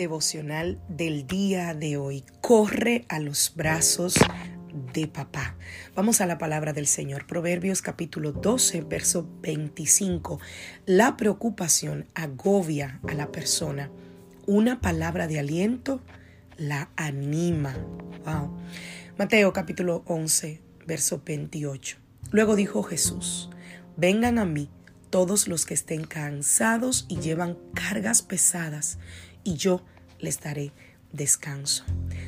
Devocional del día de hoy. Corre a los brazos de papá. Vamos a la palabra del Señor. Proverbios capítulo 12, verso 25. La preocupación agobia a la persona. Una palabra de aliento la anima. Wow. Mateo capítulo 11, verso 28. Luego dijo Jesús, vengan a mí todos los que estén cansados y llevan cargas pesadas, y yo les daré descanso.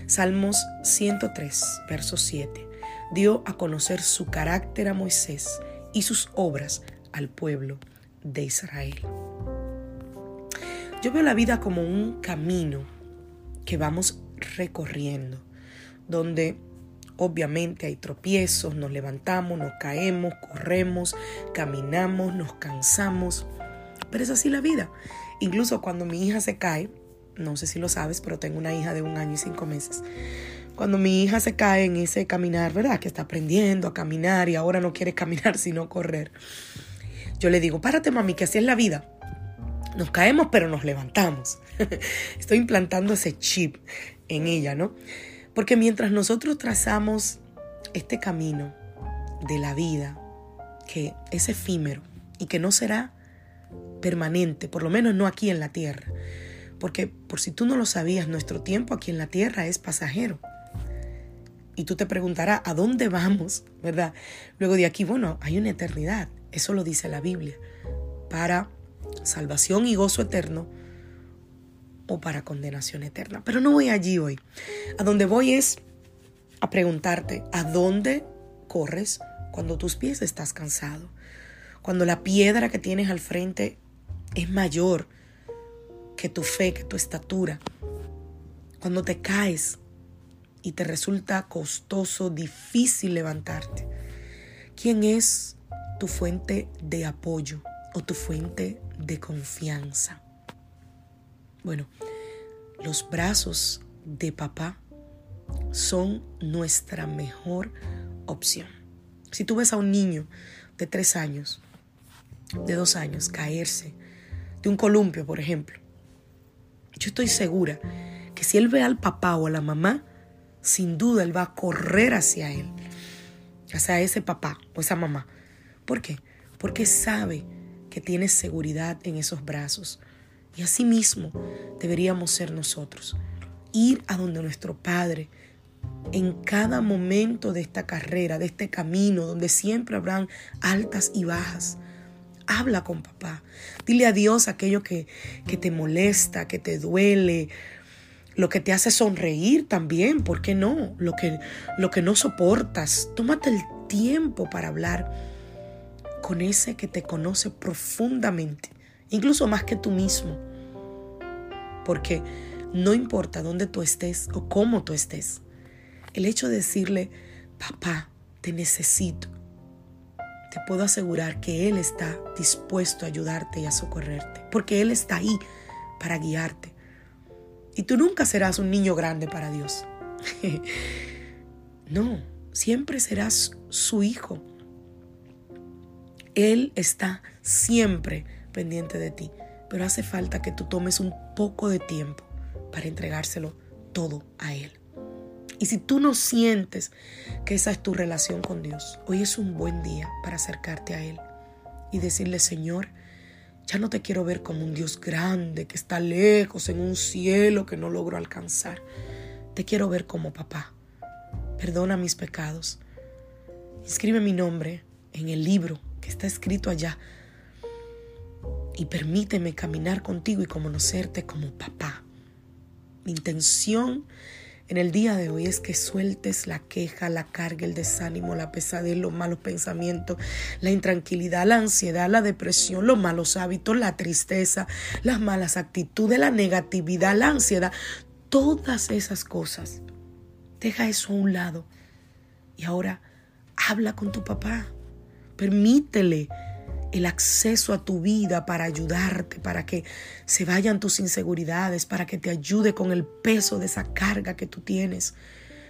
Salmos 103, verso 7. Dio a conocer su carácter a Moisés y sus obras al pueblo de Israel. Yo veo la vida como un camino que vamos recorriendo, donde obviamente hay tropiezos, nos levantamos, nos caemos, corremos, caminamos, nos cansamos, pero es así la vida. Incluso cuando mi hija se cae, no sé si lo sabes, pero tengo una hija de un año y cinco meses. Cuando mi hija se cae en ese caminar, ¿verdad? Que está aprendiendo a caminar y ahora no quiere caminar sino correr. Yo le digo, párate mami, que así es la vida. Nos caemos pero nos levantamos. Estoy implantando ese chip en ella, ¿no? Porque mientras nosotros trazamos este camino de la vida, que es efímero y que no será permanente, por lo menos no aquí en la tierra, porque por si tú no lo sabías, nuestro tiempo aquí en la tierra es pasajero. Y tú te preguntarás, ¿a dónde vamos? ¿Verdad? Luego de aquí, bueno, hay una eternidad. Eso lo dice la Biblia. Para salvación y gozo eterno o para condenación eterna. Pero no voy allí hoy. A donde voy es a preguntarte, ¿a dónde corres cuando tus pies estás cansado? Cuando la piedra que tienes al frente es mayor que tu fe, que tu estatura. Cuando te caes y te resulta costoso, difícil levantarte. ¿Quién es tu fuente de apoyo o tu fuente de confianza? Bueno, los brazos de papá son nuestra mejor opción. Si tú ves a un niño de tres años, de dos años, caerse de un columpio, por ejemplo, yo estoy segura que si él ve al papá o a la mamá, sin duda él va a correr hacia él, hacia ese papá o esa mamá. ¿Por qué? Porque sabe que tiene seguridad en esos brazos. Y así mismo deberíamos ser nosotros. Ir a donde nuestro Padre, en cada momento de esta carrera, de este camino, donde siempre habrán altas y bajas, Habla con papá. Dile a Dios aquello que, que te molesta, que te duele, lo que te hace sonreír también, ¿por qué no? Lo que, lo que no soportas. Tómate el tiempo para hablar con ese que te conoce profundamente, incluso más que tú mismo. Porque no importa dónde tú estés o cómo tú estés, el hecho de decirle, papá, te necesito, te puedo asegurar que Él está dispuesto a ayudarte y a socorrerte, porque Él está ahí para guiarte. Y tú nunca serás un niño grande para Dios. no, siempre serás su hijo. Él está siempre pendiente de ti, pero hace falta que tú tomes un poco de tiempo para entregárselo todo a Él. Y si tú no sientes que esa es tu relación con Dios, hoy es un buen día para acercarte a Él y decirle, Señor, ya no te quiero ver como un Dios grande que está lejos en un cielo que no logro alcanzar. Te quiero ver como papá. Perdona mis pecados. Inscribe mi nombre en el libro que está escrito allá. Y permíteme caminar contigo y conocerte como papá. Mi intención en el día de hoy es que sueltes la queja, la carga, el desánimo, la pesadez, los malos pensamientos, la intranquilidad, la ansiedad, la depresión, los malos hábitos, la tristeza, las malas actitudes, la negatividad, la ansiedad, todas esas cosas. Deja eso a un lado y ahora habla con tu papá. Permítele el acceso a tu vida para ayudarte, para que se vayan tus inseguridades, para que te ayude con el peso de esa carga que tú tienes,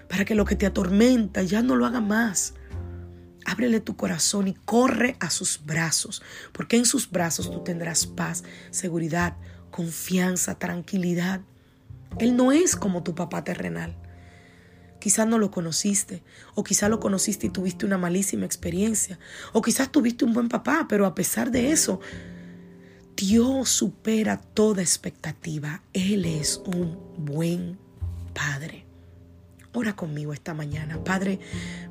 para que lo que te atormenta ya no lo haga más. Ábrele tu corazón y corre a sus brazos, porque en sus brazos tú tendrás paz, seguridad, confianza, tranquilidad. Él no es como tu papá terrenal. Quizás no lo conociste, o quizás lo conociste y tuviste una malísima experiencia, o quizás tuviste un buen papá, pero a pesar de eso, Dios supera toda expectativa. Él es un buen Padre. Ora conmigo esta mañana. Padre,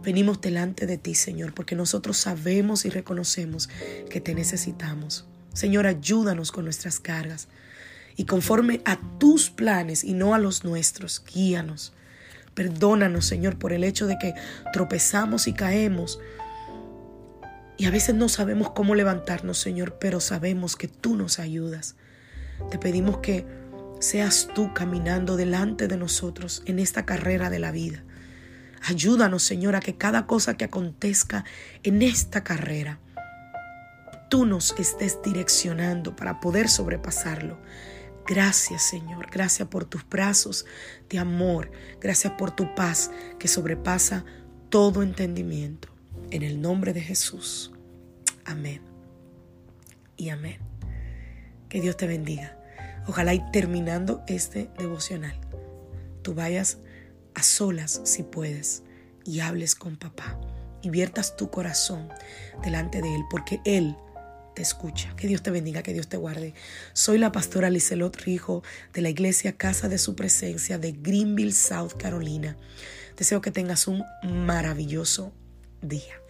venimos delante de ti, Señor, porque nosotros sabemos y reconocemos que te necesitamos. Señor, ayúdanos con nuestras cargas y conforme a tus planes y no a los nuestros, guíanos. Perdónanos, Señor, por el hecho de que tropezamos y caemos. Y a veces no sabemos cómo levantarnos, Señor, pero sabemos que tú nos ayudas. Te pedimos que seas tú caminando delante de nosotros en esta carrera de la vida. Ayúdanos, Señor, a que cada cosa que acontezca en esta carrera, tú nos estés direccionando para poder sobrepasarlo. Gracias Señor, gracias por tus brazos de amor, gracias por tu paz que sobrepasa todo entendimiento. En el nombre de Jesús. Amén. Y amén. Que Dios te bendiga. Ojalá y terminando este devocional, tú vayas a solas si puedes y hables con papá y viertas tu corazón delante de Él, porque Él te escucha. Que Dios te bendiga, que Dios te guarde. Soy la pastora Lizelot Rijo de la iglesia Casa de Su Presencia de Greenville, South Carolina. Deseo que tengas un maravilloso día.